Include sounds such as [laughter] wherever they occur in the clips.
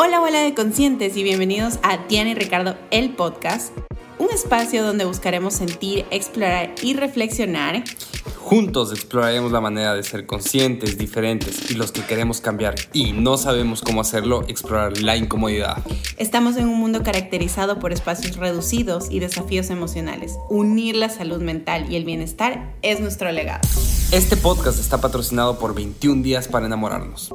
Hola, hola de conscientes y bienvenidos a Diana y Ricardo, el podcast, un espacio donde buscaremos sentir, explorar y reflexionar. Juntos exploraremos la manera de ser conscientes, diferentes y los que queremos cambiar y no sabemos cómo hacerlo, explorar la incomodidad. Estamos en un mundo caracterizado por espacios reducidos y desafíos emocionales. Unir la salud mental y el bienestar es nuestro legado. Este podcast está patrocinado por 21 días para enamorarnos.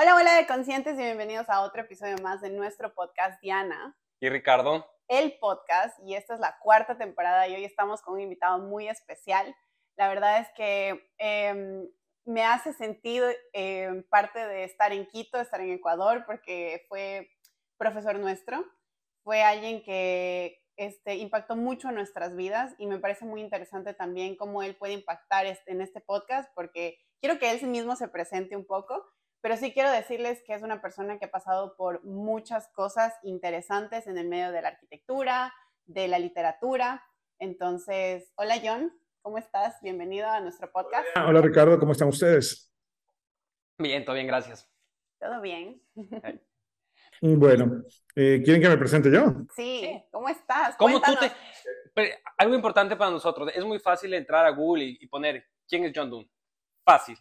Hola, hola de conscientes y bienvenidos a otro episodio más de nuestro podcast Diana. Y Ricardo. El podcast y esta es la cuarta temporada y hoy estamos con un invitado muy especial. La verdad es que em, me hace sentido em, parte de estar en Quito, estar en Ecuador, porque fue profesor nuestro, fue alguien que este, impactó mucho en nuestras vidas y me parece muy interesante también cómo él puede impactar este, en este podcast, porque quiero que él mismo se presente un poco pero sí quiero decirles que es una persona que ha pasado por muchas cosas interesantes en el medio de la arquitectura, de la literatura. Entonces, hola John, ¿cómo estás? Bienvenido a nuestro podcast. Hola Ricardo, ¿cómo están ustedes? Bien, todo bien, gracias. Todo bien. Bueno, eh, ¿quieren que me presente yo? Sí, ¿cómo estás? ¿Cómo tú te... algo importante para nosotros, es muy fácil entrar a Google y, poner quién es John Doon. Fácil.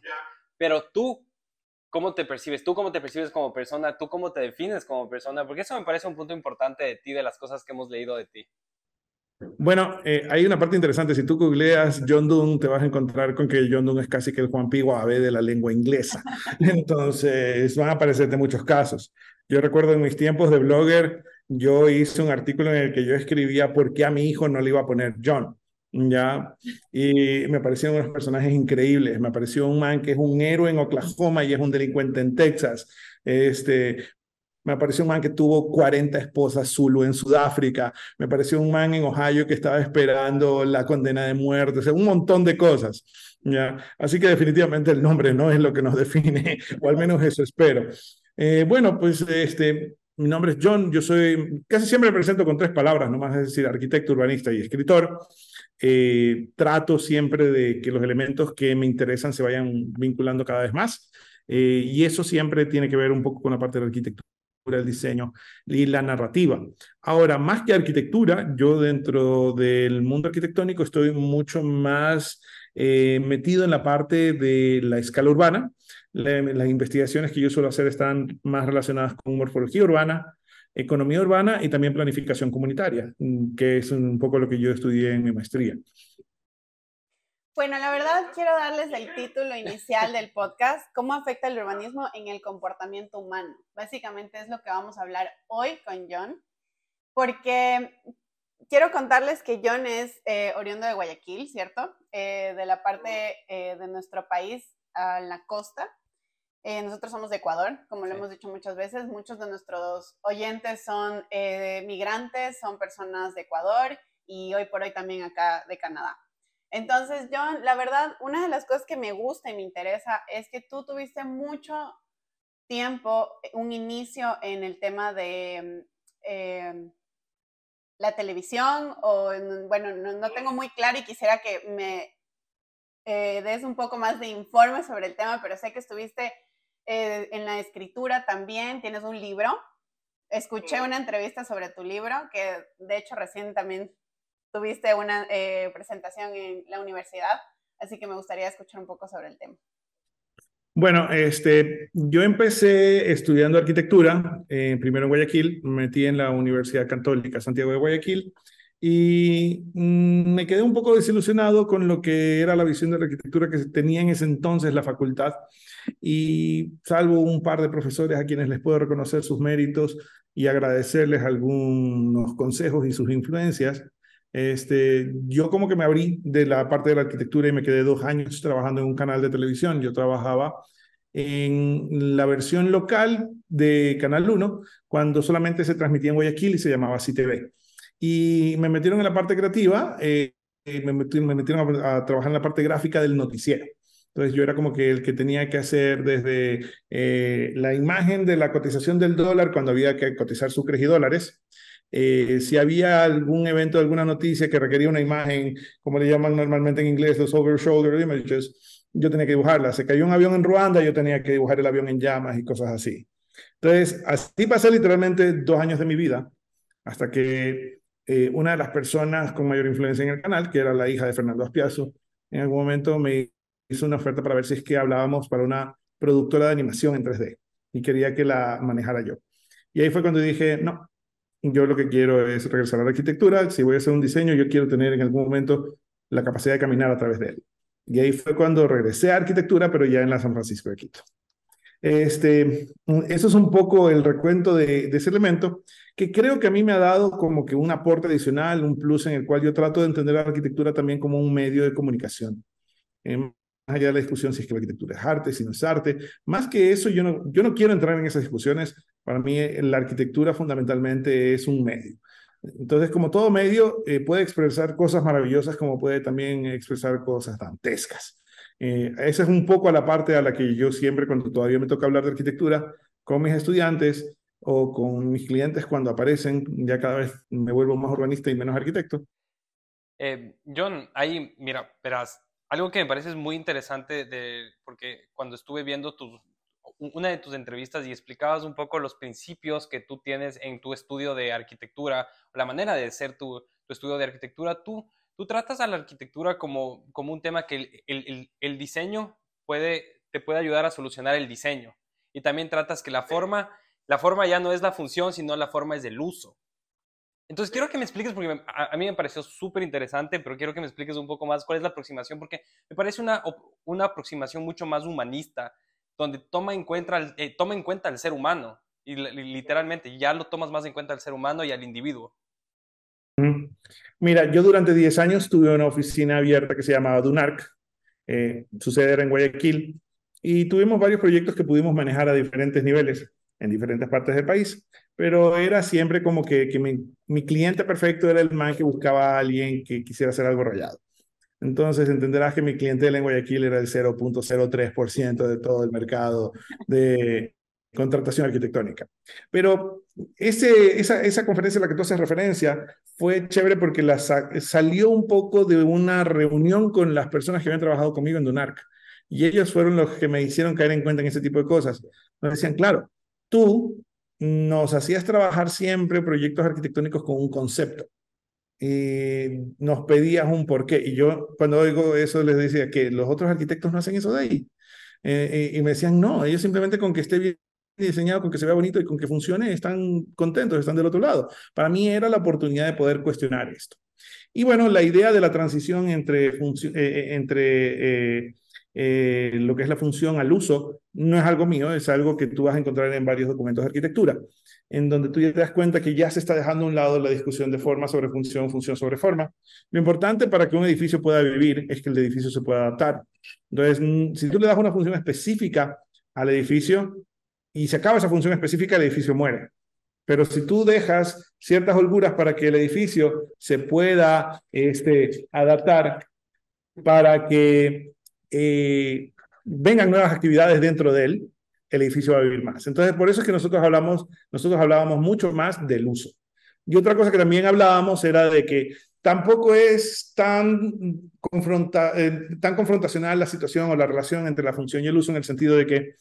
Pero tú, cómo te percibes, tú cómo te percibes como persona, tú cómo te defines como persona, porque eso me parece un punto importante de ti, de las cosas que hemos leído de ti. Bueno, eh, hay una parte interesante. Si tú googleas John Donne, te vas a encontrar con que John Donne es casi que el Juan Piguave de la lengua inglesa. [laughs] Entonces, van a aparecerte muchos casos. Yo recuerdo en mis tiempos de blogger, yo hice un artículo en el que yo escribía por qué a mi hijo no le iba a poner John. ¿Ya? Y me parecieron unos personajes increíbles. Me pareció un man que es un héroe en Oklahoma y es un delincuente en Texas. Este, me pareció un man que tuvo 40 esposas Zulu en Sudáfrica. Me pareció un man en Ohio que estaba esperando la condena de muerte. O sea, un montón de cosas. ¿ya? Así que definitivamente el nombre no es lo que nos [laughs] define, o al menos eso espero. Eh, bueno, pues este, mi nombre es John. Yo soy, casi siempre me presento con tres palabras, nomás es decir, arquitecto, urbanista y escritor. Eh, trato siempre de que los elementos que me interesan se vayan vinculando cada vez más. Eh, y eso siempre tiene que ver un poco con la parte de la arquitectura, el diseño y la narrativa. Ahora, más que arquitectura, yo dentro del mundo arquitectónico estoy mucho más eh, metido en la parte de la escala urbana. las investigaciones que yo suelo hacer están más relacionadas con morfología urbana, economía urbana y también planificación comunitaria, mm, que es un poco lo que yo estudié en mi maestría. Bueno, la verdad quiero darles el título inicial del podcast, ¿Cómo afecta el urbanismo en el comportamiento humano? Básicamente es lo que vamos a hablar hoy con John, porque quiero contarles que John es eh, oriundo de Guayaquil, ¿cierto? Eh, de la parte eh, de nuestro país a la costa. Eh, nosotros somos de Ecuador, como lo hemos dicho muchas veces. Muchos de nuestros oyentes son eh, migrantes, son personas de Ecuador y hoy por hoy también acá de Canadá. Entonces, John, la verdad, una de las cosas que me gusta y me interesa es que tú tuviste mucho tiempo, un inicio en el tema de em, la televisión, o bueno, no, tengo muy claro y quisiera que me eh, des un poco más de informe sobre el tema, pero sé que estuviste eh, en la escritura también, tienes un libro. Escuché una entrevista sobre tu libro, que de hecho recién también tuviste una eh, presentación en la universidad, así que me gustaría escuchar un poco sobre el tema. Bueno, este, yo empecé estudiando arquitectura, eh, primero en Guayaquil, me metí en la Universidad Católica Santiago de Guayaquil y mm, me quedé un poco desilusionado con lo que era la visión de la arquitectura que tenía en ese entonces la facultad y salvo un par de profesores a quienes les puedo reconocer sus méritos y agradecerles algunos consejos y sus influencias, este, yo como que me abrí de la parte de la arquitectura y me quedé dos años trabajando en un canal de televisión. Yo trabajaba en la versión local de Canal 1, cuando solamente se transmitía en Guayaquil y se llamaba CTV. Y me metieron en la parte creativa, eh, me, metieron, me metieron a trabajar en la parte gráfica del noticiero. Entonces yo era como que el que tenía que hacer desde eh, la imagen de la cotización del dólar cuando había que cotizar sucres y dólares. Eh, si había algún evento, alguna noticia que requería una imagen, como le llaman normalmente en inglés, los over-shoulder images, yo tenía que dibujarla. Se cayó un avión en Ruanda, yo tenía que dibujar el avión en llamas y cosas así. Entonces, así pasé literalmente dos años de mi vida, hasta que eh, una de las personas con mayor influencia en el canal, que era la hija de Fernando Aspiazo, en algún momento me hizo una oferta para ver si es que hablábamos para una productora de animación en 3D y quería que la manejara yo. Y ahí fue cuando dije, no, yo lo que quiero es regresar a la arquitectura, si voy a hacer un diseño, yo quiero tener en algún momento la capacidad de caminar a través de él. Y ahí fue cuando regresé a arquitectura, pero ya en la San Francisco de Quito. Este, eso es un poco el recuento de, ese elemento que creo que a mí me ha dado como que un aporte adicional, un plus en el cual yo trato de entender la arquitectura también como un medio de comunicación. Eh, más allá de la discusión si es que la arquitectura es arte, si no es arte, más que eso yo no, yo no quiero entrar en esas discusiones. Para mí la arquitectura fundamentalmente es un medio. Entonces, como todo medio, eh, puede expresar cosas maravillosas como puede también expresar cosas dantescas. Eh, esa es un poco a la parte a la que yo siempre, cuando todavía me toca hablar de arquitectura, con mis estudiantes o con mis clientes cuando aparecen, ya cada vez me vuelvo más urbanista y menos arquitecto. Eh, John, ahí, mira, verás, algo que me parece muy interesante, de, porque cuando estuve viendo una de tus entrevistas y explicabas un poco los principios que tú tienes en tu estudio de arquitectura, la manera de ser tu, tu estudio de arquitectura, tú, tú tratas a la arquitectura como, como un tema que el, el, el, diseño puede, te puede ayudar a solucionar el diseño. Y también tratas que la forma, la forma ya no es la función, sino la forma es el uso. Entonces quiero que me expliques, porque a, a mí me pareció súper interesante, pero quiero que me expliques un poco más cuál es la aproximación, porque me parece una, una aproximación mucho más humanista donde toma en cuenta, eh, toma en cuenta al ser humano y, literalmente ya lo tomas más en cuenta al ser humano y al individuo. Mira, yo durante 10 años tuve una oficina abierta que se llamaba Dunarc, eh, su sede era en Guayaquil, y tuvimos varios proyectos que pudimos manejar a diferentes niveles en diferentes partes del país, pero era siempre como que, mi, cliente perfecto era el man que buscaba a alguien que quisiera hacer algo rayado. Entonces entenderás que mi clientela en Guayaquil era el 0.03% de todo el mercado de contratación arquitectónica. Pero esa, esa conferencia a la que tú haces referencia fue chévere porque salió un poco de una reunión con las personas que habían trabajado conmigo en Dunarc. Y ellos fueron los que me hicieron caer en cuenta en ese tipo de cosas. Me decían, claro, tú nos hacías trabajar siempre proyectos arquitectónicos con un concepto y nos pedías un porqué. Y yo cuando oigo eso les decía que los otros arquitectos no hacen eso de ahí. Eh, y me decían, no, ellos simplemente con que esté bien diseñado, con que se vea bonito y con que funcione, están contentos, están del otro lado. Para mí era la oportunidad de poder cuestionar esto. Y bueno, la idea de la transición entre, eh, eh, entre lo que es la función al uso no es algo mío, es algo que tú vas a encontrar en varios documentos de arquitectura en donde tú ya te das cuenta que ya se está dejando a un lado la discusión de forma sobre función, función sobre forma. Lo importante para que un edificio pueda vivir es que el edificio se pueda adaptar. Entonces, si tú le das una función específica al edificio y se acaba esa función específica, el edificio muere. Pero si tú dejas ciertas holguras para que el edificio se pueda este, adaptar, para que eh, vengan nuevas actividades dentro de él, el edificio va a vivir más. Entonces, por eso es que nosotros hablamos, nosotros hablábamos mucho más del uso. Y otra cosa que también hablábamos era de que tampoco es tan, confronta, eh, tan confrontacional la situación o la relación entre la función y el uso en el sentido de que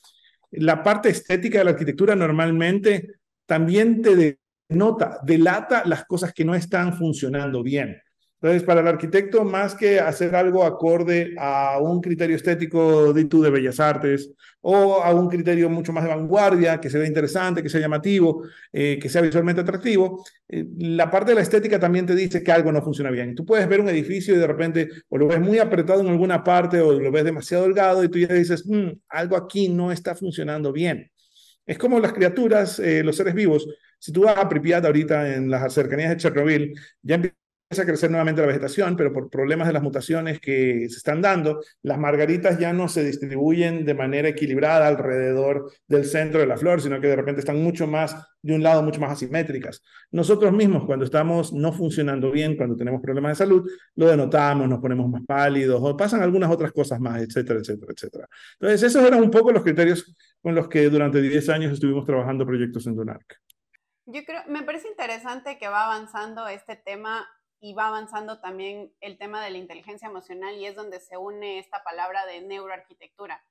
la parte estética de la arquitectura normalmente también te denota, delata las cosas que no están funcionando bien. Entonces, para el arquitecto, más que hacer algo acorde a un criterio estético de, de Bellas Artes o a un criterio mucho más de vanguardia, que se vea interesante, que sea llamativo, eh, que sea visualmente atractivo, eh, la parte de la estética también te dice que algo no funciona bien. Tú puedes ver un edificio y de repente o lo ves muy apretado en alguna parte o lo ves demasiado delgado y tú ya dices, mm, algo aquí no está funcionando bien. Es como las criaturas, eh, los seres vivos. Si tú vas a Pripyat ahorita en las cercanías de Chernobyl, ya a crecer nuevamente la vegetación, pero por problemas de las mutaciones que se están dando, las margaritas ya no se distribuyen de manera equilibrada alrededor del centro de la flor, sino que de repente están mucho más de un lado, mucho más asimétricas. Nosotros mismos, cuando estamos no funcionando bien, cuando tenemos problemas de salud, lo denotamos, nos ponemos más pálidos o pasan algunas otras cosas más, etcétera, etcétera, etcétera. Entonces, esos eran un poco los criterios con los que durante 10 años estuvimos trabajando proyectos en Dunark. Yo creo, me parece interesante que va avanzando este tema y va avanzando también el tema de la inteligencia emocional y es donde se une esta palabra de neuroarquitectura.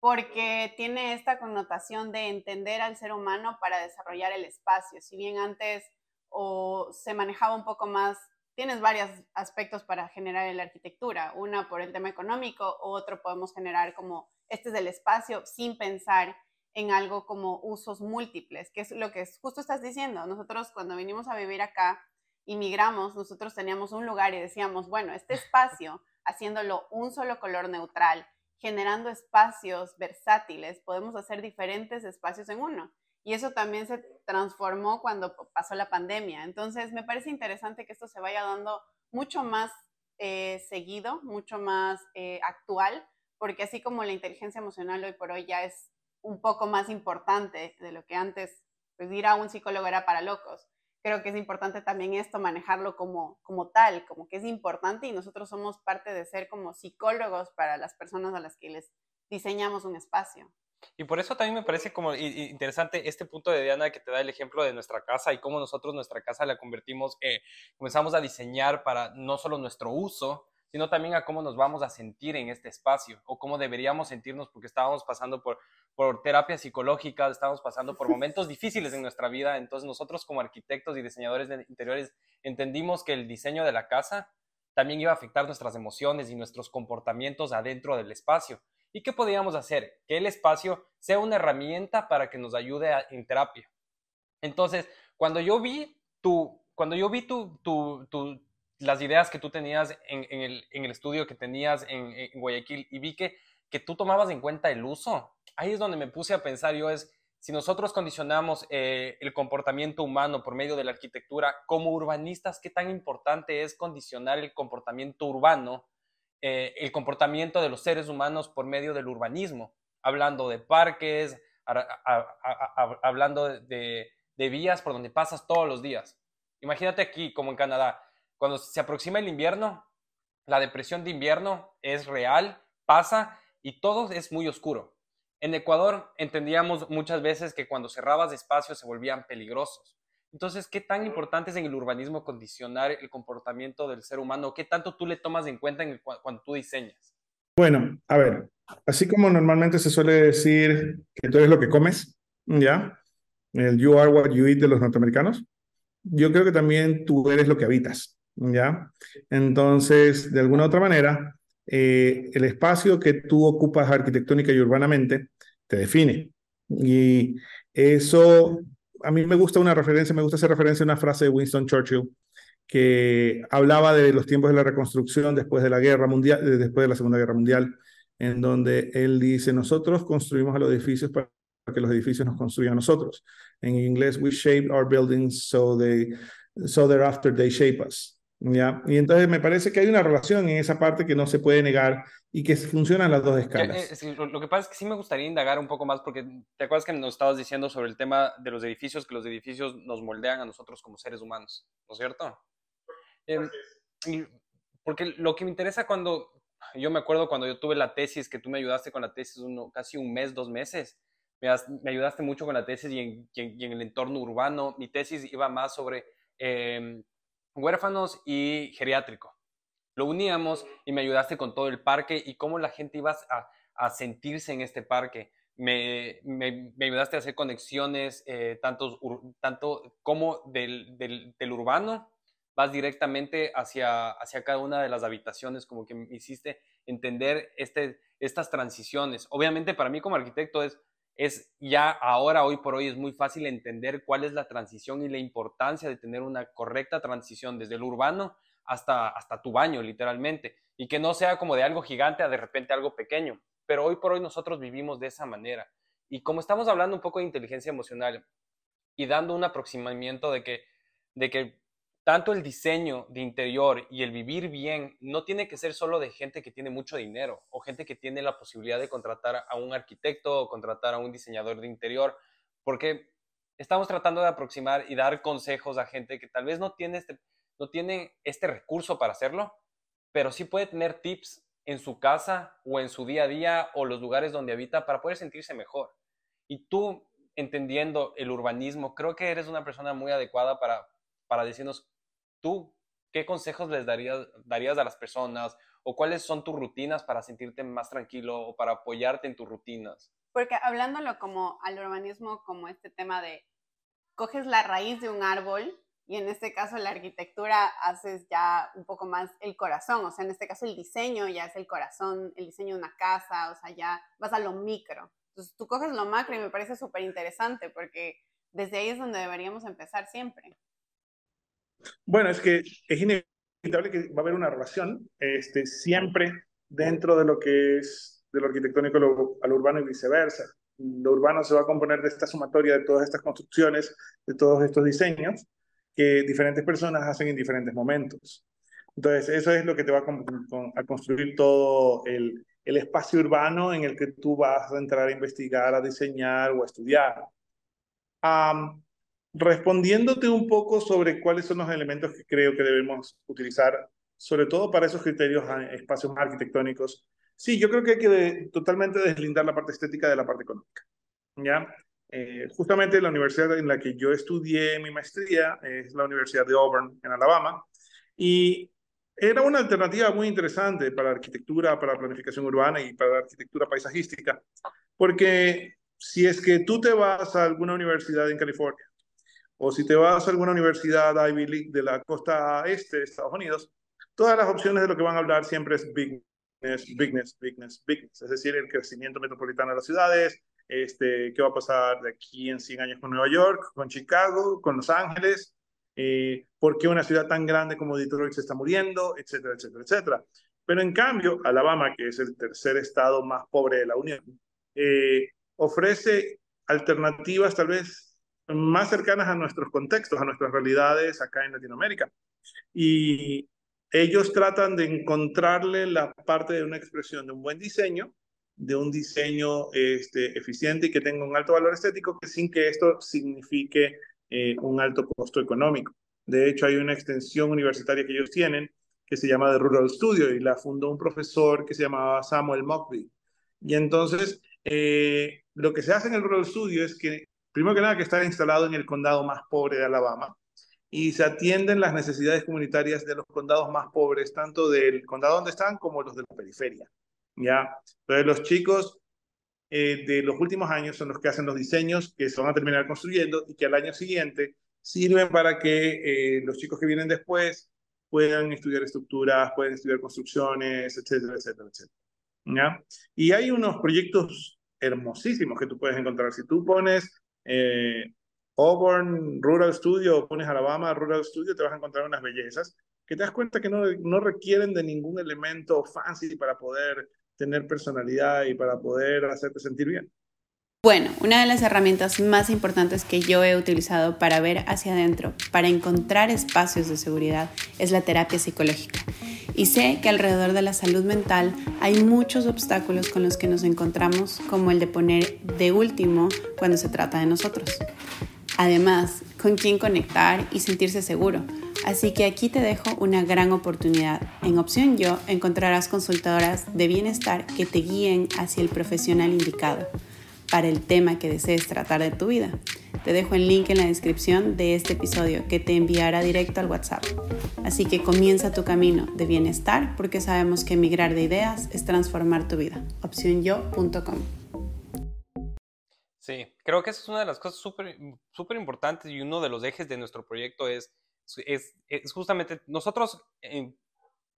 porque tiene esta connotación de entender al ser humano para desarrollar el espacio. Si bien antes o se manejaba un poco más, tienes varios aspectos para generar la arquitectura, una por el tema económico, otro podemos generar como este es el espacio sin pensar en algo como usos múltiples, que es lo que justo estás diciendo. Nosotros cuando vinimos a vivir acá, inmigramos, nosotros teníamos un lugar y decíamos, bueno, este espacio, haciéndolo un solo color neutral, generando espacios versátiles, podemos hacer diferentes espacios en uno. Y eso también se transformó cuando pasó la pandemia. Entonces, me parece interesante que esto se vaya dando mucho más eh, seguido, mucho más eh, actual, porque así como la inteligencia emocional hoy por hoy ya es un poco más importante de lo que antes, pues ir a un psicólogo era para locos creo que es importante también esto, manejarlo como, como tal, como que es importante y nosotros somos parte de ser como psicólogos para las personas a las que les diseñamos un espacio. Y por eso también me parece como interesante este punto de Diana que te da el ejemplo de nuestra casa y cómo nosotros nuestra casa la convertimos, eh, comenzamos a diseñar para no solo nuestro uso, sino también a cómo nos vamos a sentir en este espacio o cómo deberíamos sentirnos porque estábamos pasando por, por terapia psicológica, estábamos pasando por [laughs] momentos difíciles en nuestra vida. Entonces nosotros como arquitectos y diseñadores de interiores entendimos que el diseño de la casa también iba a afectar nuestras emociones y nuestros comportamientos adentro del espacio. ¿Y qué podíamos hacer? Que el espacio sea una herramienta para que nos ayude en terapia. Entonces, cuando yo vi tu, cuando yo vi tu, tu, las ideas que tú tenías en, el, estudio que tenías en, Guayaquil y vi que, que tú tomabas en cuenta el uso. Ahí es donde me puse a pensar yo es, si nosotros condicionamos eh, el comportamiento humano por medio de la arquitectura, como urbanistas, ¿qué tan importante es condicionar el comportamiento urbano, eh, el comportamiento de los seres humanos por medio del urbanismo? Hablando de parques, hablando de vías por donde pasas todos los días. Imagínate aquí, como en Canadá, cuando se aproxima el invierno, la depresión de invierno es real, pasa y todo es muy oscuro. En Ecuador entendíamos muchas veces que cuando cerrabas espacios se volvían peligrosos. Entonces, ¿qué tan importante es en el urbanismo condicionar el comportamiento del ser humano? ¿Qué tanto tú le tomas en cuenta en cuando tú diseñas? Bueno, a ver, así como normalmente se suele decir que tú eres lo que comes, ¿ya? El you are what you eat de los norteamericanos, yo creo que también tú eres lo que habitas. ¿Ya? Entonces, de alguna otra manera, eh, el espacio que tú ocupas arquitectónica y urbanamente te define. Y eso, a mí me gusta una referencia, me gusta hacer referencia a una frase de Winston Churchill que hablaba de los tiempos de la reconstrucción después de la guerra mundial, después de la Segunda Guerra Mundial, en donde él dice, nosotros construimos a los edificios para que los edificios nos construyan a nosotros. En inglés, we shape our buildings so they so thereafter they shape us. ¿Ya? Y entonces me parece que hay una relación en esa parte que no se puede negar y que funcionan las dos escalas. Eh, lo, que pasa es que sí me gustaría indagar un poco más porque te acuerdas que nos estabas diciendo sobre el tema de los edificios, que los edificios nos moldean a nosotros como seres humanos, ¿no es cierto? Em, porque lo que me interesa cuando, yo me acuerdo cuando yo tuve la tesis, que tú me ayudaste con la tesis uno, casi un mes, dos meses, me, me ayudaste mucho con la tesis y en, y en, el entorno urbano, mi tesis iba más sobre... Eh, huérfanos y geriátrico. Lo uníamos y me ayudaste con todo el parque y cómo la gente iba a, sentirse en este parque. Me, ayudaste a hacer conexiones eh, tanto, tanto como del, del, urbano, vas directamente hacia, hacia cada una de las habitaciones, como que me hiciste entender este, estas transiciones. Obviamente para mí como arquitecto es es ya ahora, hoy por hoy, es muy fácil entender cuál es la transición y la importancia de tener una correcta transición desde el urbano hasta, hasta tu baño, literalmente, y que no sea como de algo gigante a de repente algo pequeño. Pero hoy por hoy nosotros vivimos de esa manera. Y como estamos hablando un poco de inteligencia emocional y dando un aproximamiento de que, de que tanto el diseño de interior y el vivir bien no tiene que ser solo de gente que tiene mucho dinero o gente que tiene la posibilidad de contratar a un arquitecto o contratar a un diseñador de interior, porque estamos tratando de aproximar y dar consejos a gente que tal vez no tiene este, no tiene este recurso para hacerlo, pero sí puede tener tips en su casa o en su día a día o los lugares donde habita para poder sentirse mejor. Y tú, entendiendo el urbanismo, creo que eres una persona muy adecuada para, para decirnos tú ¿qué consejos les darías, darías a las personas? ¿O cuáles son tus rutinas para sentirte más tranquilo o para apoyarte en tus rutinas? Porque hablándolo como al urbanismo, como este tema de coges la raíz de un árbol y en este caso la arquitectura haces ya un poco más el corazón, o sea, en este caso el diseño ya es el corazón, el diseño de una casa, o sea, ya vas a lo micro. Entonces tú coges lo macro y me parece súper interesante porque desde ahí es donde deberíamos empezar siempre. Bueno, es que es inevitable que va a haber una relación este, siempre dentro de lo que es de lo arquitectónico lo urbano y viceversa. Lo urbano se va a componer de esta sumatoria de todas estas construcciones, de todos estos diseños que diferentes personas hacen en diferentes momentos. Entonces, eso es lo que te va a, construir todo el, espacio urbano en el que tú vas a entrar a investigar, a diseñar o a estudiar. Respondiéndote un poco sobre cuáles son los elementos que creo que debemos utilizar, sobre todo para esos criterios espacios arquitectónicos, sí, yo creo que hay que totalmente deslindar la parte estética de la parte económica. ¿ya? Eh, justamente la universidad en la que yo estudié mi maestría es la Universidad de Auburn, en Alabama, y era una alternativa muy interesante para arquitectura, para la planificación urbana y para arquitectura paisajística, porque si es que tú te vas a alguna universidad en California, o si te vas a alguna universidad Ivy League de la costa este de Estados Unidos, todas las opciones de lo que van a hablar siempre es bigness, bigness, bigness, bigness, es decir, el crecimiento metropolitano de las ciudades, este, qué va a pasar de aquí en 100 años con Nueva York, con Chicago, con Los Ángeles, eh, por qué una ciudad tan grande como Detroit se está muriendo, etcétera, etcétera, etcétera. Pero en cambio, Alabama, que es el tercer estado más pobre de la Unión, eh, ofrece alternativas tal vez más cercanas a nuestros contextos, a nuestras realidades acá en Latinoamérica. Y ellos tratan de encontrarle la parte de una expresión de un buen diseño de un diseño este, eficiente y que tenga un alto valor estético, que sin que esto signifique eh, un alto costo económico. De hecho, hay una extensión universitaria que ellos tienen que se llama The Rural Studio y la fundó un profesor que se llamaba Samuel Mockby. Y entonces, eh, lo que se hace en el Rural Studio es que, primero que nada, que está instalado en el condado más pobre de Alabama y se atienden las necesidades comunitarias de los condados más pobres, tanto del condado donde están como los de la periferia. ¿ya? Entonces los chicos eh, de los últimos años son los que hacen los diseños que se van a terminar construyendo y que al año siguiente sirven para que eh, los chicos que vienen después puedan estudiar estructuras, pueden estudiar construcciones, etcétera, etcétera, etcétera. ¿ya? Y hay unos proyectos hermosísimos que tú puedes encontrar. Si tú pones eh, Auburn Rural Studio pones Alabama Rural Studio, te vas a encontrar unas bellezas que te das cuenta que no, no requieren de ningún elemento fancy para poder tener personalidad y para poder hacerte sentir bien. Bueno, una de las herramientas más importantes que yo he utilizado para ver hacia adentro, para encontrar espacios de seguridad, es la terapia psicológica. Y sé que alrededor de la salud mental hay muchos obstáculos con los que nos encontramos, como el de poner de último cuando se trata de nosotros. Además, con quién conectar y sentirse seguro, Así que aquí te dejo una gran oportunidad. En opción yo encontrarás consultadoras de bienestar que te guíen hacia el profesional indicado para el tema que desees tratar de tu vida. Te dejo el link en la descripción de este episodio que te enviará directo al WhatsApp. Así que comienza tu camino de bienestar porque sabemos que emigrar de ideas es transformar tu vida. Opciónyo.com. Sí, creo que esa es una de las cosas súper importantes y uno de los ejes de nuestro proyecto es es, es justamente nosotros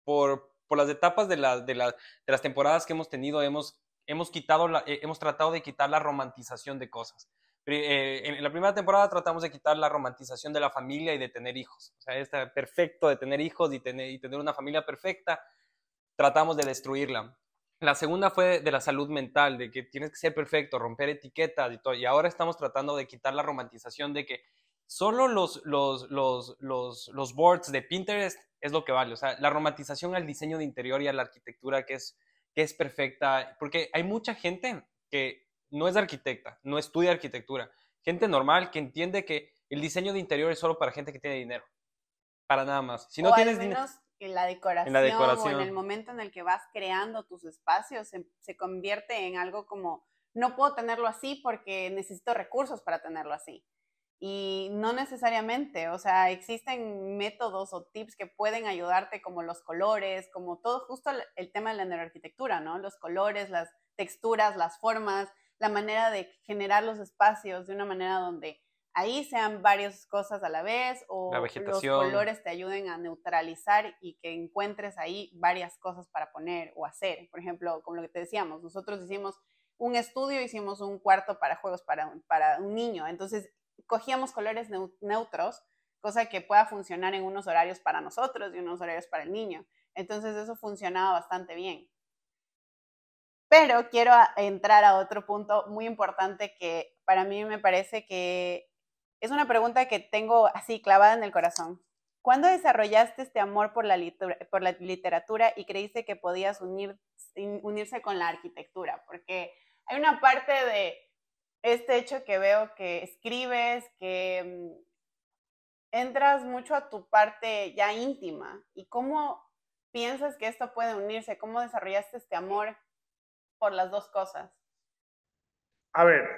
por, por, las etapas de, la, de, la, de, las temporadas que hemos tenido hemos, hemos, quitado la, eh, hemos tratado de quitar la romantización de cosas. Eh, en la primera temporada tratamos de quitar la romantización de la familia y de tener hijos. O sea, está perfecto de tener hijos y tener, y tener una familia perfecta. Tratamos de destruirla. La segunda fue de la salud mental, de que tienes que ser perfecto, romper etiquetas y todo. Y ahora estamos tratando de quitar la romantización de que solo los, los, los, los, los boards de Pinterest es lo que vale. O sea, la romantización al diseño de interior y a la arquitectura que es, que es perfecta. Porque hay mucha gente que no es arquitecta, no estudia arquitectura. Gente normal que entiende que el diseño de interior es solo para gente que tiene dinero. Para nada más. Si no o tienes al menos en la, decoración, en la decoración o en el momento en el que vas creando tus espacios, se, se convierte en algo como, no puedo tenerlo así porque necesito recursos para tenerlo así. Y no necesariamente, o sea, existen métodos o tips que pueden ayudarte como los colores, como todo justo el, tema de la neuroarquitectura, ¿no? Los colores, las texturas, las formas, la manera de generar los espacios de una manera donde ahí sean varias cosas a la vez o los colores te ayuden a neutralizar y que encuentres ahí varias cosas para poner o hacer. Por ejemplo, como lo que te decíamos, nosotros hicimos un estudio, hicimos un cuarto para juegos para, para un niño, entonces cogíamos colores neutros, cosa que pueda funcionar en unos horarios para nosotros y unos horarios para el niño. Entonces eso funcionaba bastante bien. Pero quiero entrar a otro punto muy importante que para mí me parece que es una pregunta que tengo así clavada en el corazón. ¿Cuándo desarrollaste este amor por la, literatura y creíste que podías unir, unirse con la arquitectura? Porque hay una parte de este hecho que veo que escribes, que mm, entras mucho a tu parte ya íntima. ¿Y cómo piensas que esto puede unirse? ¿Cómo desarrollaste este amor por las dos cosas? A ver,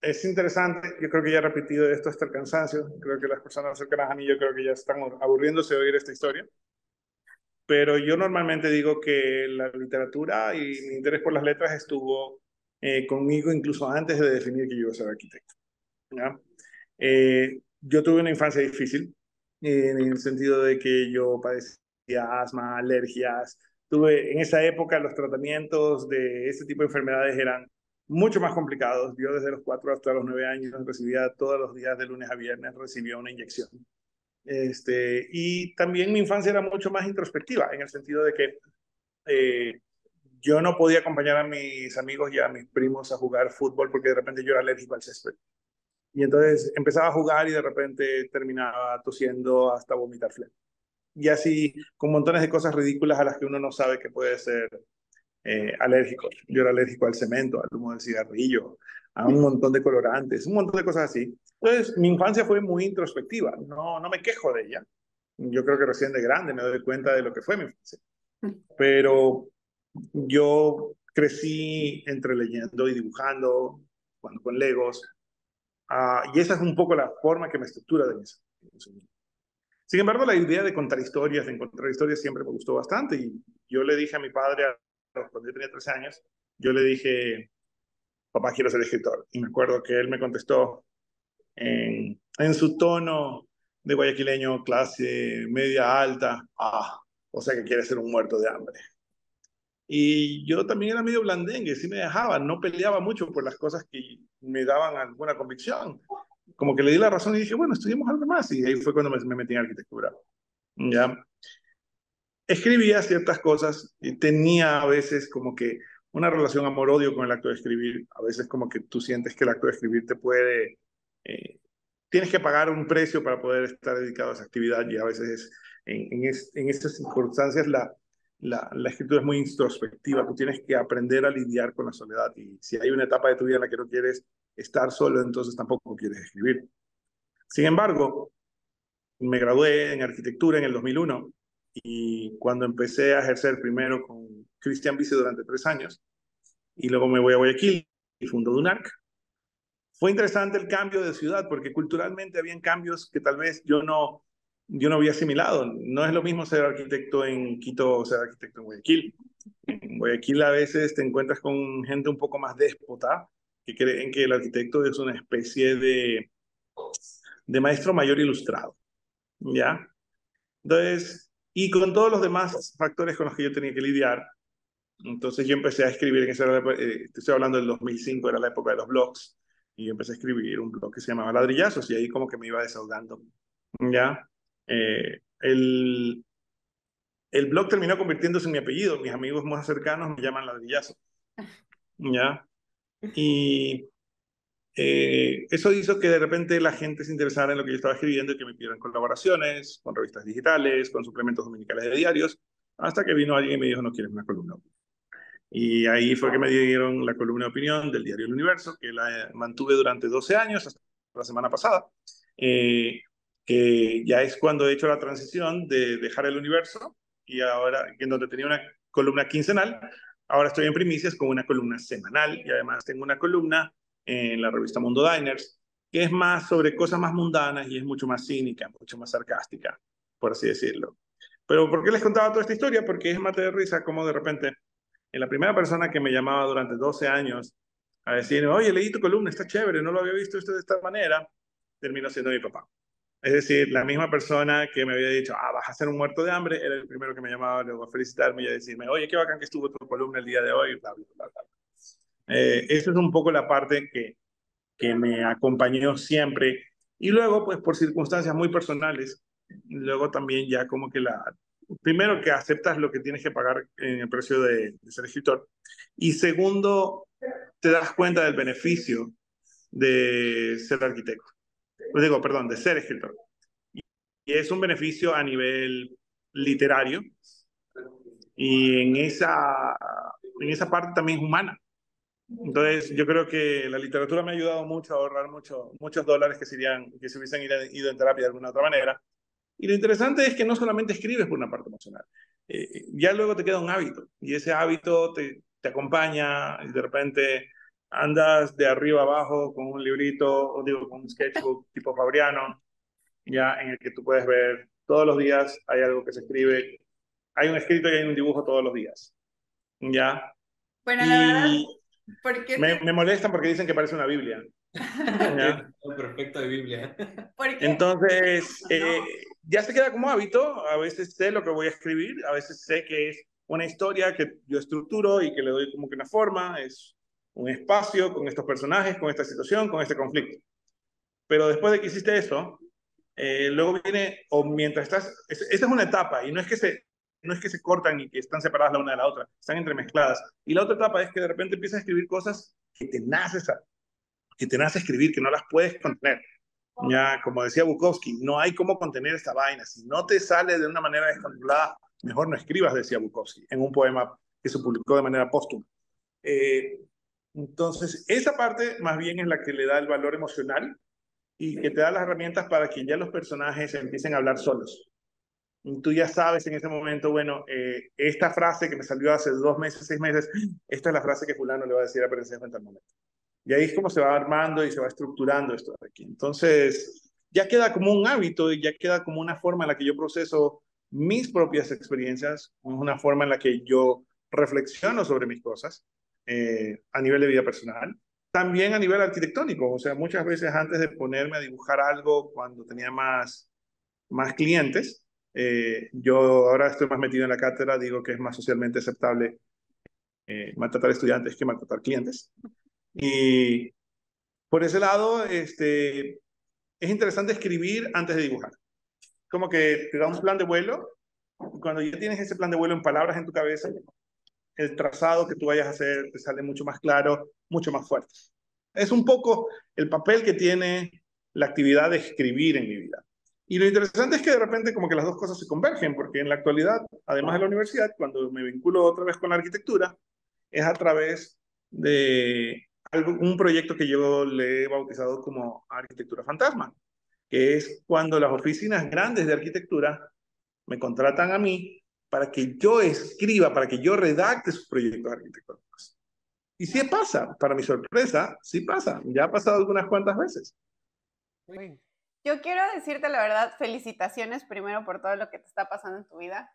es interesante. Yo creo que ya he repetido esto hasta el cansancio. Creo que las personas cercanas a mí, yo creo que ya están aburriéndose de oír esta historia. Pero yo normalmente digo que la literatura y mi interés por las letras estuvo eh, conmigo incluso antes de definir que yo iba a ser arquitecto. Eh, yo tuve una infancia difícil, en el sentido de que yo padecía asma, alergias. Tuve en esa época los tratamientos de ese tipo de enfermedades eran mucho más complicados. Yo desde los 4 hasta los 9 años recibía todos los días de lunes a viernes, recibía una inyección. Este, y también mi infancia era mucho más introspectiva, en el sentido de que eh, yo no podía acompañar a mis amigos y a mis primos a jugar fútbol porque de repente yo era alérgico al césped. Y entonces empezaba a jugar y de repente terminaba tosiendo hasta vomitar flema. Y así, con montones de cosas ridículas a las que uno no sabe que puede ser eh, alérgico. Yo era alérgico al cemento, al humo del cigarrillo, a un montón de colorantes, un montón de cosas así. Entonces, mi infancia fue muy introspectiva. No, no me quejo de ella. Yo creo que recién de grande me doy cuenta de lo que fue mi infancia. Pero yo crecí entre leyendo y dibujando, jugando con legos, uh, y esa es un poco la forma que me estructura de mis Sin embargo, la idea de contar historias, de encontrar historias, siempre me gustó bastante, y yo le dije a mi padre, cuando yo tenía 13 años, yo le dije, papá, quiero ser escritor. Y me acuerdo que él me contestó en, en su tono de guayaquileño, clase media alta, ah, o sea que quiere ser un muerto de hambre. Y yo también era medio blandengue, sí me dejaba, no peleaba mucho por las cosas que me daban alguna convicción. Como que le di la razón y dije, bueno, estudiemos algo más. Y ahí fue cuando me, metí en arquitectura. ¿Ya? Escribía ciertas cosas y tenía a veces como que una relación amor-odio con el acto de escribir. A veces como que tú sientes que el acto de escribir te puede... Eh, tienes que pagar un precio para poder estar dedicado a esa actividad y a veces en, en, en estas circunstancias la, la, escritura es muy introspectiva, tú tienes que aprender a lidiar con la soledad y si hay una etapa de tu vida en la que no quieres estar solo, entonces tampoco quieres escribir. Sin embargo, me gradué en arquitectura en el 2001 y cuando empecé a ejercer primero con Cristian Vice durante tres años y luego me voy a Guayaquil y fundo DUNARC, fue interesante el cambio de ciudad porque culturalmente habían cambios que tal vez yo no, yo no había asimilado. No es lo mismo ser arquitecto en Quito o ser arquitecto en Guayaquil. En Guayaquil a veces te encuentras con gente un poco más déspota que creen que el arquitecto es una especie de, de maestro mayor ilustrado. ¿Ya? Entonces, y con todos los demás factores con los que yo tenía que lidiar, entonces yo empecé a escribir, en esa eh, estoy hablando del 2005, era la época de los blogs, y yo empecé a escribir un blog que se llamaba Ladrillazos, y ahí como que me iba desahogando. ¿Ya? Eh, el, el blog terminó convirtiéndose en mi apellido. Mis amigos más cercanos me llaman ladrillazo. [laughs] ¿Ya? Y eh, eso hizo que de repente la gente se interesara en lo que yo estaba escribiendo y que me pidieran colaboraciones con revistas digitales, con suplementos dominicales de diarios, hasta que vino alguien y me dijo, no quieres una columna. Y ahí fue que me dieron la columna de opinión del diario El Universo, que la mantuve durante 12 años, hasta la semana pasada. Eh, que ya es cuando he hecho la transición de dejar el universo y ahora, en donde tenía una columna quincenal, ahora estoy en primicias con una columna semanal y además tengo una columna en la revista Mundo Diners que es más sobre cosas más mundanas y es mucho más cínica, mucho más sarcástica, por así decirlo. Pero ¿por qué les contaba toda esta historia? Porque es mate de risa como de repente, en la primera persona que me llamaba durante 12 años a decir, oye, leí tu columna, está chévere, no lo había visto esto de esta manera, terminó siendo mi papá. Es decir, la misma persona que me había dicho, ah, vas a ser un muerto de hambre, era el primero que me llamaba luego a felicitarme y a decirme, oye, qué bacán que estuvo tu columna el día de hoy, bla, bla, bla, bla. Eh, eso es un poco la parte que, que me acompañó siempre. Y luego, pues por circunstancias muy personales, luego también ya como que la... Primero que aceptas lo que tienes que pagar en el precio de ser escritor. Y segundo, te das cuenta del beneficio de ser arquitecto. Digo, perdón, de ser escritor. Y es un beneficio a nivel literario y en esa, en esa parte también es humana. Entonces, yo creo que la literatura me ha ayudado mucho a ahorrar mucho, muchos dólares que, serían, que se hubiesen ido en terapia de alguna otra manera. Y lo interesante es que no solamente escribes por una parte emocional, eh, ya luego te queda un hábito y ese hábito te, te acompaña y de repente andas de arriba abajo con un librito, o digo, con un sketchbook [laughs] tipo Fabriano, ya en el que tú puedes ver todos los días hay algo que se escribe, hay un escrito y hay un dibujo todos los días, ya. Bueno, la verdad, ¿por qué me, me, molestan porque dicen que parece una Biblia. [laughs] ¿ya? Perfecto de Biblia. ¿Por qué? Entonces, [laughs] eh, ya se queda como hábito, a veces sé lo que voy a escribir, a veces sé que es una historia que yo estructuro y que le doy como que una forma, es un espacio con estos personajes, con esta situación, con este conflicto. Pero después de que hiciste eso, eh, luego viene, o mientras estás, esa es una etapa, y no es que se, no es que se cortan y que están separadas la una de la otra, están entremezcladas. Y la otra etapa es que de repente empiezas a escribir cosas que te nace, que te nace escribir, que no las puedes contener. Ya, como decía Bukowski, no hay cómo contener esta vaina. Si no te sale de una manera descontrolada, mejor no escribas, decía Bukowski, en un poema que se publicó de manera póstuma. Eh, entonces, esa parte más bien es la que le da el valor emocional y que te da las herramientas para que ya los personajes empiecen a hablar solos. Tú ya sabes en ese momento, bueno, eh, esta frase que me salió hace dos meses, seis meses, esta es la frase que fulano le va a decir a Perencia en tal momento. Y ahí es como se va armando y se va estructurando esto aquí. Entonces, ya queda como un hábito y ya queda como una forma en la que yo proceso mis propias experiencias, una forma en la que yo reflexiono sobre mis cosas eh, a nivel de vida personal, también a nivel arquitectónico, o sea, muchas veces antes de ponerme a dibujar algo cuando tenía más, más clientes, eh, yo ahora estoy más metido en la cátedra, digo que es más socialmente aceptable eh, maltratar estudiantes que maltratar clientes. Y por ese lado, este, es interesante escribir antes de dibujar. Como que te da un plan de vuelo, y cuando ya tienes ese plan de vuelo en palabras en tu cabeza, el trazado que tú vayas a hacer te sale mucho más claro, mucho más fuerte. Es un poco el papel que tiene la actividad de escribir en mi vida. Y lo interesante es que de repente como que las dos cosas se convergen, porque en la actualidad, además de la universidad, cuando me vinculo otra vez con la arquitectura, es a través de un proyecto que yo le he bautizado como arquitectura fantasma, que es cuando las oficinas grandes de arquitectura me contratan a mí para que yo escriba, para que yo redacte sus proyectos arquitectónicos. Y sí pasa, para mi sorpresa, sí pasa. Ya ha pasado algunas cuantas veces. Yo quiero decirte la verdad, felicitaciones primero por todo lo que te está pasando en tu vida.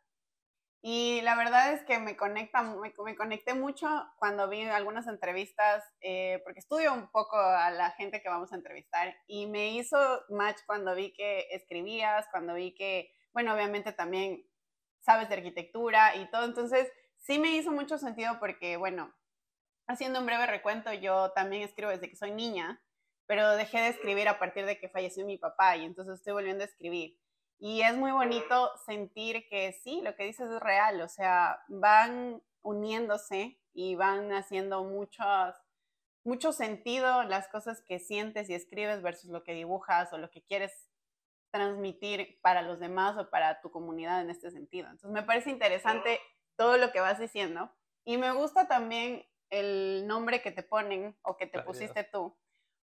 Y la verdad es que me conecta, me, conecté mucho cuando vi algunas entrevistas, eh, porque estudio un poco a la gente que vamos a entrevistar, y me hizo match cuando vi que escribías, cuando vi que, bueno, obviamente también sabes de arquitectura y todo. Entonces, sí me hizo mucho sentido porque, bueno, haciendo un breve recuento, yo también escribo desde que soy niña, pero dejé de escribir a partir de que falleció mi papá y entonces estoy volviendo a escribir. Y es muy bonito sentir que sí, lo que dices es real, o sea, van uniéndose y van haciendo mucho sentido las cosas que sientes y escribes versus lo que dibujas o lo que quieres transmitir para los demás o para tu comunidad en este sentido. Entonces me parece interesante todo lo que vas diciendo y me gusta también el nombre que te ponen o que te pusiste tú,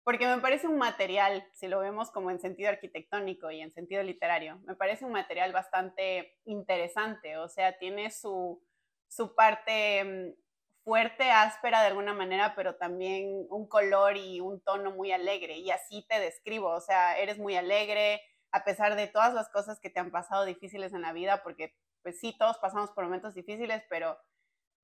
porque me parece un material, si lo vemos como en sentido arquitectónico y en sentido literario, me parece un material bastante interesante, o sea, tiene su, su parte mm, fuerte, áspera de alguna manera, pero también un color y un tono muy alegre. Y así te describo, o sea, eres muy alegre a pesar de todas las cosas que te han pasado difíciles en la vida, porque pues sí, todos pasamos por momentos difíciles, pero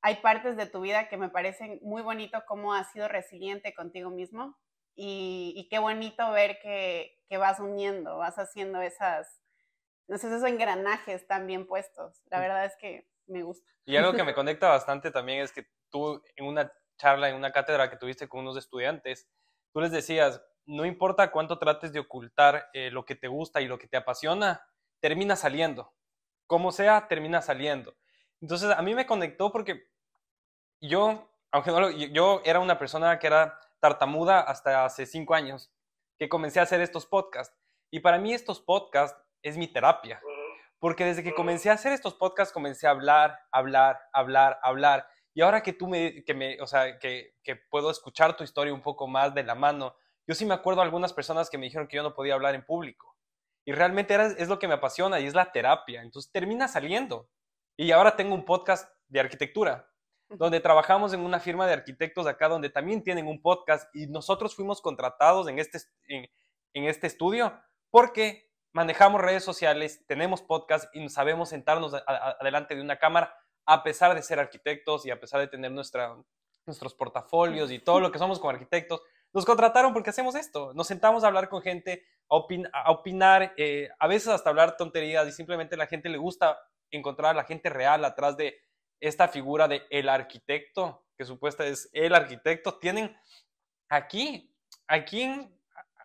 hay partes de tu vida que me parecen muy bonito cómo has sido resiliente contigo mismo y, qué bonito ver que, que, vas uniendo, vas haciendo esas, no sé, esos engranajes tan bien puestos. La verdad es que me gusta. Y algo que [laughs] me conecta bastante también es que tú en una charla, en una cátedra que tuviste con unos estudiantes, tú les decías, no importa cuánto trates de ocultar eh, lo que te gusta y lo que te apasiona, termina saliendo. Como sea, termina saliendo. Entonces, a mí me conectó porque yo, aunque no lo, yo era una persona que era tartamuda hasta hace cinco años, que comencé a hacer estos podcasts. Y para mí estos podcasts es mi terapia. Porque desde que comencé a hacer estos podcasts, comencé a hablar, hablar, hablar, hablar. Y ahora que tú me, que me o sea, que, que puedo escuchar tu historia un poco más de la mano, yo sí me acuerdo de algunas personas que me dijeron que yo no podía hablar en público. Y realmente era, es lo que me apasiona y es la terapia. Entonces termina saliendo. Y ahora tengo un podcast de arquitectura, donde trabajamos en una firma de arquitectos acá, donde también tienen un podcast y nosotros fuimos contratados en este, en, en este estudio porque manejamos redes sociales, tenemos podcast y sabemos sentarnos adelante de una cámara a pesar de ser arquitectos y a pesar de tener nuestra, nuestros portafolios y todo lo que somos como arquitectos. Nos contrataron porque hacemos esto. Nos sentamos a hablar con gente, a, opinar, eh, a veces hasta hablar tonterías y simplemente a la gente le gusta encontrar a la gente real atrás de esta figura de el arquitecto, que supuesta es el arquitecto. Tienen aquí, aquí en,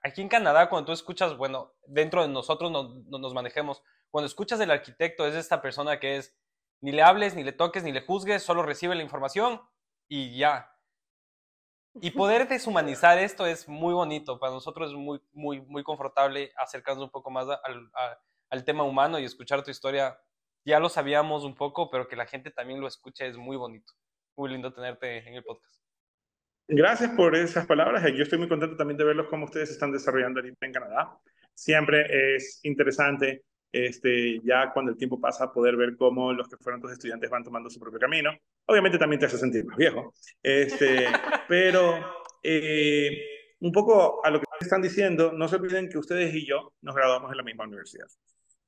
aquí en Canadá, cuando tú escuchas, bueno, dentro de nosotros nos manejemos, cuando escuchas el arquitecto es esta persona que es, ni le hables, ni le toques, ni le juzgues, solo recibe la información y ya. Y poder deshumanizar esto es muy bonito, para nosotros es muy, muy, muy confortable acercarnos un poco más al, al tema humano y escuchar tu historia. Ya lo sabíamos un poco, pero que la gente también lo escuche es muy bonito. Muy lindo tenerte en el podcast. Gracias por esas palabras. Yo estoy muy contento también de verlos cómo ustedes están desarrollando en Canadá. Siempre es interesante, este, ya cuando el tiempo pasa, poder ver cómo los que fueron tus estudiantes van tomando su propio camino. Obviamente también te hace sentir más viejo, este, [laughs] pero eh, un poco a lo que están diciendo, no se olviden que ustedes y yo nos graduamos en la misma universidad.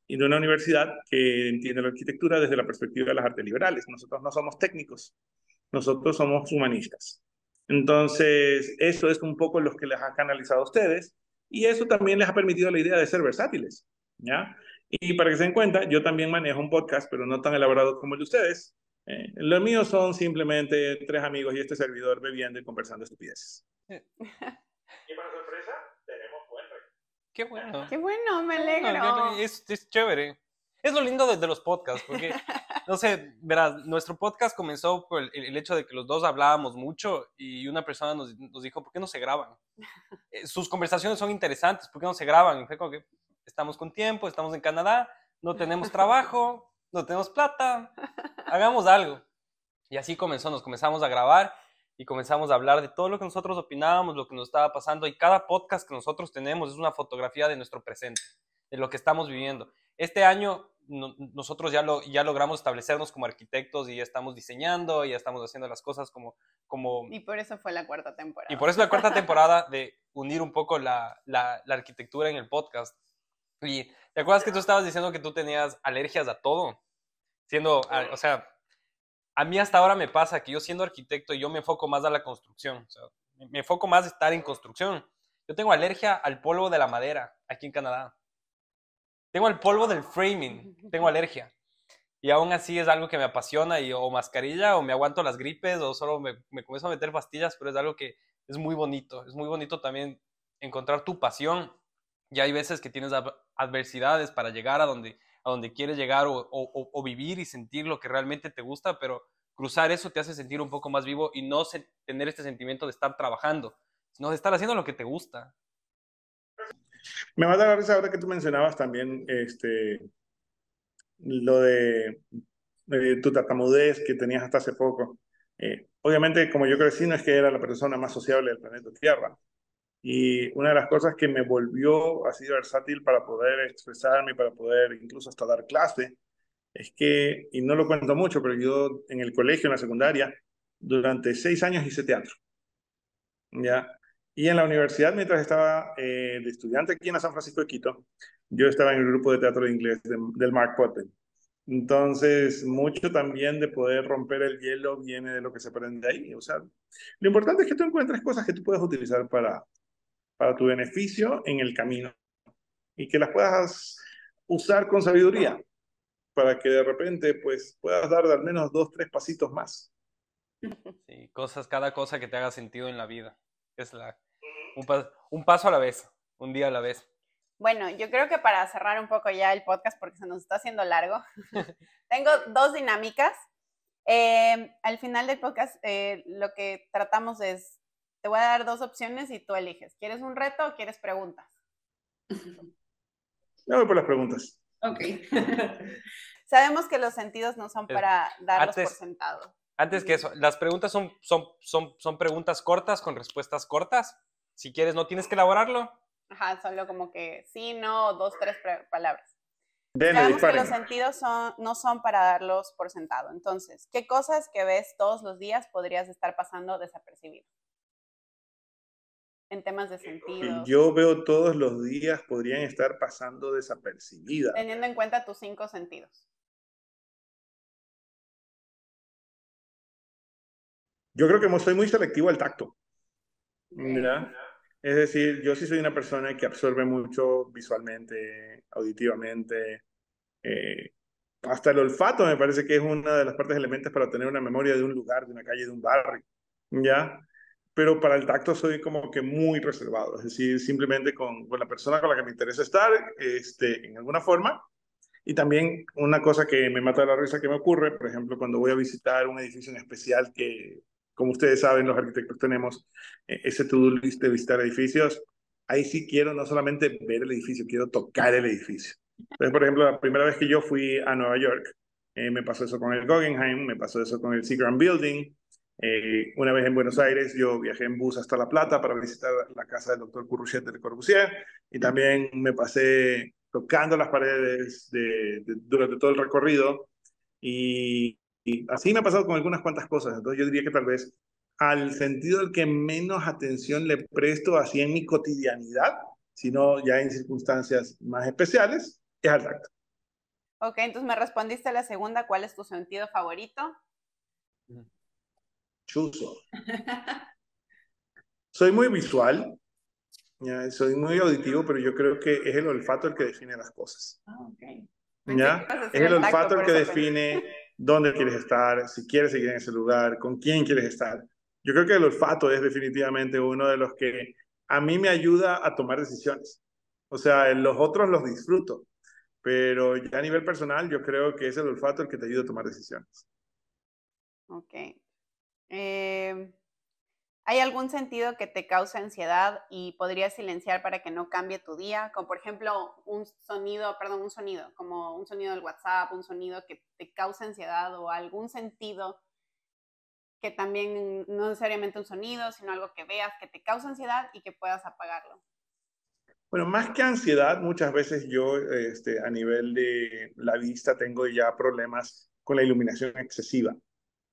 Y de una universidad que entiende la arquitectura desde la perspectiva de las artes liberales. Nosotros no somos técnicos, nosotros somos humanistas. Entonces, eso es un poco lo que les ha canalizado a ustedes y eso también les ha permitido la idea de ser versátiles, ¿ya? Y para que se den cuenta, yo también manejo un podcast, pero no tan elaborado como el de ustedes. Eh, los míos son simplemente tres amigos y este servidor bebiendo y conversando estupideces. [laughs] y para sorpresa, tenemos buen Qué bueno. Qué bueno, me alegro. Es, es chévere. Es lo lindo de, de los podcasts, porque [laughs] no sé, verás, nuestro podcast comenzó por el, hecho de que los dos hablábamos mucho y una persona nos, nos dijo, ¿por qué no se graban? [laughs] Eh, sus conversaciones son interesantes, ¿por qué no se graban? Y fue como que estamos con tiempo, estamos en Canadá, no tenemos [laughs] trabajo, no tenemos plata, hagamos algo. Y así comenzó, nos comenzamos a grabar y comenzamos a hablar de todo lo que nosotros opinábamos, lo que nos estaba pasando y cada podcast que nosotros tenemos es una fotografía de nuestro presente, de lo que estamos viviendo. Este año nosotros ya, lo, ya logramos establecernos como arquitectos y ya estamos diseñando y ya estamos haciendo las cosas como, como... Y por eso fue la cuarta temporada. Y por eso la cuarta [laughs] temporada de unir un poco la, la, arquitectura en el podcast. Y te acuerdas que tú estabas diciendo que tú tenías alergias a todo, siendo, o sea, a mí hasta ahora me pasa que yo siendo arquitecto yo me enfoco más a la construcción, o sea, me enfoco más a estar en construcción. Yo tengo alergia al polvo de la madera aquí en Canadá. Tengo el polvo del framing, [laughs] tengo alergia. Y aún así es algo que me apasiona y o mascarilla o me aguanto las gripes o solo me, me comienzo a meter pastillas, pero es algo que es muy bonito. Es muy bonito también encontrar tu pasión. Y hay veces que tienes adversidades para llegar a donde, a donde quieres llegar o, o, vivir y sentir lo que realmente te gusta, pero cruzar eso te hace sentir un poco más vivo y no tener este sentimiento de estar trabajando, sino de estar haciendo lo que te gusta. Me va a dar risa ahora que tú mencionabas también este, lo de, tu tartamudez que tenías hasta hace poco. Eh, obviamente, como yo crecí, no es que era la persona más sociable del planeta Tierra. Y una de las cosas que me volvió así versátil para poder expresarme, para poder incluso hasta dar clase, es que, y no lo cuento mucho, pero yo en el colegio, en la secundaria, durante seis años hice teatro. ¿Ya? Y en la universidad, mientras estaba eh, de estudiante aquí en San Francisco de Quito, yo estaba en el grupo de teatro de inglés del Mark Potter. Entonces, mucho también de poder romper el hielo viene de lo que se aprende ahí. O sea, lo importante es que tú encuentres cosas que tú puedas utilizar para, para tu beneficio en el camino y que las puedas usar con sabiduría para que de repente pues puedas dar al menos dos, tres pasitos más. Sí, cosas, cada cosa que te haga sentido en la vida. Es la, un, un paso a la vez, un día a la vez. Bueno, yo creo que para cerrar un poco ya el podcast, porque se nos está haciendo largo, [laughs] tengo dos dinámicas. Eh, al final del podcast, eh, lo que tratamos es, te voy a dar dos opciones y tú eliges. ¿Quieres un reto o quieres preguntas? [laughs] No voy por las preguntas. Ok. [laughs] Sabemos que los sentidos no son para darlos por sentado. Antes que eso, las preguntas son, son, son, son preguntas cortas con respuestas cortas. Si quieres, no tienes que elaborarlo. Ajá, solo como que sí, no, dos, tres palabras. Sabemos que los sentidos son, no son para darlos por sentado. Entonces, ¿qué cosas que ves todos los días podrías estar pasando desapercibido? En temas de sentido. Yo veo todos los días podrían estar pasando desapercibidas. Teniendo en cuenta tus cinco sentidos. Yo creo que soy muy selectivo al tacto. Mira, es decir, yo sí soy una persona que absorbe mucho visualmente, auditivamente. Eh, hasta el olfato me parece que es una de las partes elementales para tener una memoria de un lugar, de una calle, de un barrio. ¿Ya? Pero para el tacto soy como que muy reservado. Es decir, simplemente con, con la persona con la que me interesa estar, este, en alguna forma. Y también una cosa que me mata la risa que me ocurre, por ejemplo, cuando voy a visitar un edificio en especial que como ustedes saben, los arquitectos tenemos eh, ese to-do list de visitar edificios. Ahí sí quiero no solamente ver el edificio, quiero tocar el edificio. Entonces, por ejemplo, la primera vez que yo fui a Nueva York, eh, me pasó eso con el Guggenheim, me pasó eso con el Seagram Building. Eh, una vez en Buenos Aires, yo viajé en bus hasta La Plata para visitar la casa del doctor Courruchet de Corbusier y también me pasé tocando las paredes de, durante todo el recorrido y y así me ha pasado con algunas cuantas cosas. Entonces yo diría que tal vez al sentido al que menos atención le presto así en mi cotidianidad, sino ya en circunstancias más especiales, es al tacto. Ok, entonces me respondiste a la segunda, ¿cuál es tu sentido favorito? Chuzo. soy muy visual, soy muy auditivo, pero yo creo que es el olfato el que define las cosas. Ah, okay. ¿ya? Es el olfato el que define dónde quieres estar, si quieres seguir en ese lugar, con quién quieres estar. Yo creo que el olfato es definitivamente uno de los que a mí me ayuda a tomar decisiones. O sea, los otros los disfruto, pero ya a nivel personal yo creo que es el olfato el que te ayuda a tomar decisiones. Ok. Eh, ¿Hay algún sentido que te cause ansiedad y podrías silenciar para que no cambie tu día? Como por ejemplo un sonido, perdón, un sonido, como un sonido del WhatsApp, un sonido que te cause ansiedad o algún sentido que también no necesariamente un sonido, sino algo que veas que te cause ansiedad y que puedas apagarlo. Bueno, más que ansiedad, muchas veces yo este, a nivel de la vista tengo ya problemas con la iluminación excesiva.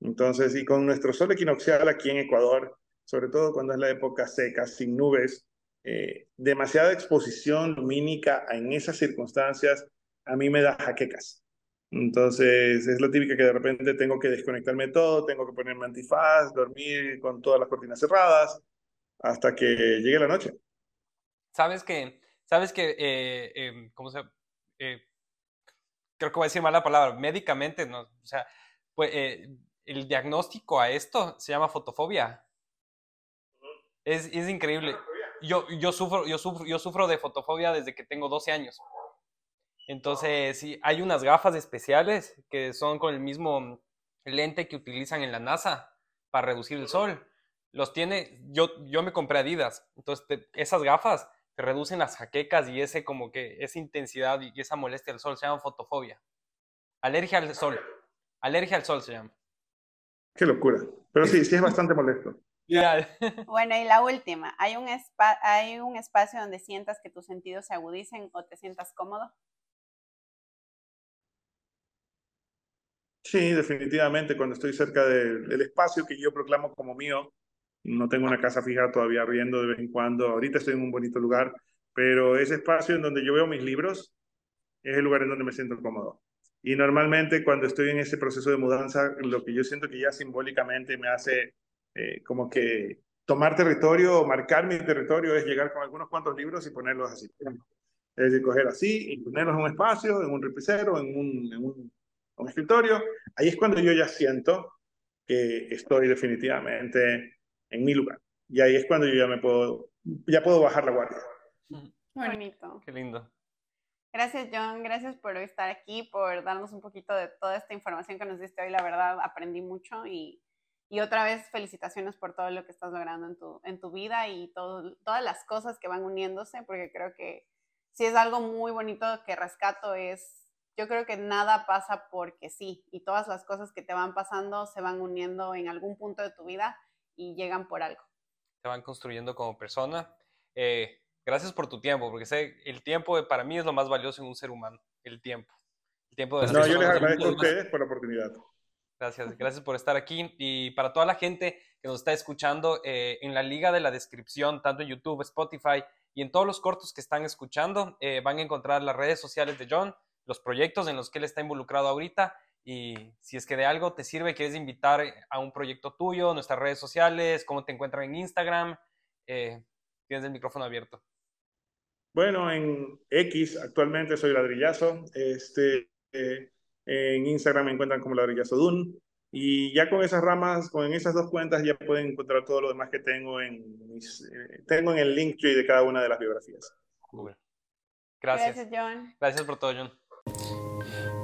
Entonces, y con nuestro sol equinoccial aquí en Ecuador, sobre todo cuando es la época seca, sin nubes, eh, demasiada exposición lumínica en esas circunstancias a mí me da jaquecas. Entonces es la típica que de repente tengo que desconectarme todo, tengo que ponerme antifaz, dormir con todas las cortinas cerradas hasta que llegue la noche. Sabes que, sabes que, eh, em, ¿cómo se? Eh, creo que voy a decir mal la palabra, médicamente, ¿no? O sea, pues, el diagnóstico a esto se llama fotofobia. Es, es increíble. Yo, yo, sufro, yo, sufro, yo sufro de fotofobia desde que tengo 12 años. Entonces, sí, hay unas gafas especiales que son con el mismo lente que utilizan en la NASA para reducir el sol. Los tiene, yo, yo me compré Adidas. Entonces, esas gafas te reducen las jaquecas y ese como que esa intensidad y esa molestia al sol se llama fotofobia. Alergia al sol. Alergia al sol se llama. Qué locura. Pero sí, sí es bastante molesto. Bueno, y la última, ¿hay un, ¿hay un espacio donde sientas que tus sentidos se agudicen o te sientas cómodo? Sí, definitivamente, cuando estoy cerca del espacio que yo proclamo como mío, no tengo una casa fija todavía riendo de vez en cuando, ahorita estoy en un bonito lugar, pero ese espacio en donde yo veo mis libros es el lugar en donde me siento cómodo. Y normalmente cuando estoy en ese proceso de mudanza, lo que yo siento que ya simbólicamente me hace eh, como que tomar territorio o marcar mi territorio es llegar con algunos cuantos libros y ponerlos así. Es decir, coger así y ponerlos en un espacio, en un repicero, en un, en un, un escritorio. Ahí es cuando yo ya siento que estoy definitivamente en mi lugar. Y ahí es cuando yo ya me puedo, ya puedo bajar la guardia. Bonito. Qué lindo. Gracias, John. Gracias por estar aquí, por darnos un poquito de toda esta información que nos diste hoy. La verdad, aprendí mucho y, otra vez felicitaciones por todo lo que estás logrando en tu, en tu vida y todo, todas las cosas que van uniéndose, porque creo que si es algo muy bonito que rescato es, yo creo que nada pasa porque sí, y todas las cosas que te van pasando se van uniendo en algún punto de tu vida y llegan por algo. Te van construyendo como persona. Eh, gracias por tu tiempo, porque sé, el tiempo para mí es lo más valioso en un ser humano, el tiempo. El tiempo de no, yo les agradezco a ustedes por la oportunidad. Gracias, gracias por estar aquí. Y para toda la gente que nos está escuchando, eh, en la liga de la descripción, tanto en YouTube, Spotify y en todos los cortos que están escuchando, eh, van a encontrar las redes sociales de John, los proyectos en los que él está involucrado ahorita. Y si es que de algo te sirve, quieres invitar a un proyecto tuyo, nuestras redes sociales, cómo te encuentran en Instagram, eh, tienes el micrófono abierto. Bueno, en X actualmente soy ladrillazo. Este, eh, en Instagram me encuentran como ladrillazo Dun. Y ya con esas ramas, con esas dos cuentas, ya pueden encontrar todo lo demás que tengo en, mis, eh, tengo en el link tree de cada una de las biografías. Gracias. Gracias, John. Gracias por todo, John.